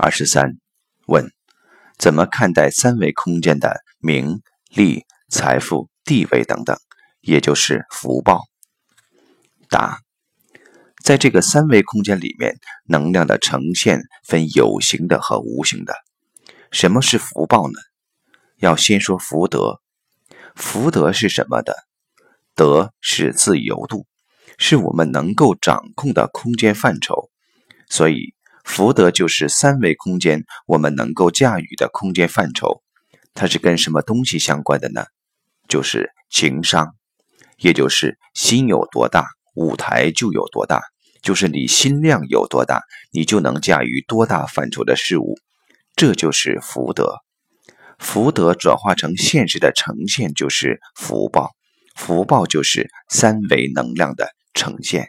二十三，问：怎么看待三维空间的名利、财富、地位等等，也就是福报？答：在这个三维空间里面，能量的呈现分有形的和无形的。什么是福报呢？要先说福德。福德是什么的？德是自由度，是我们能够掌控的空间范畴。所以。福德就是三维空间我们能够驾驭的空间范畴，它是跟什么东西相关的呢？就是情商，也就是心有多大，舞台就有多大，就是你心量有多大，你就能驾驭多大范畴的事物，这就是福德。福德转化成现实的呈现就是福报，福报就是三维能量的呈现。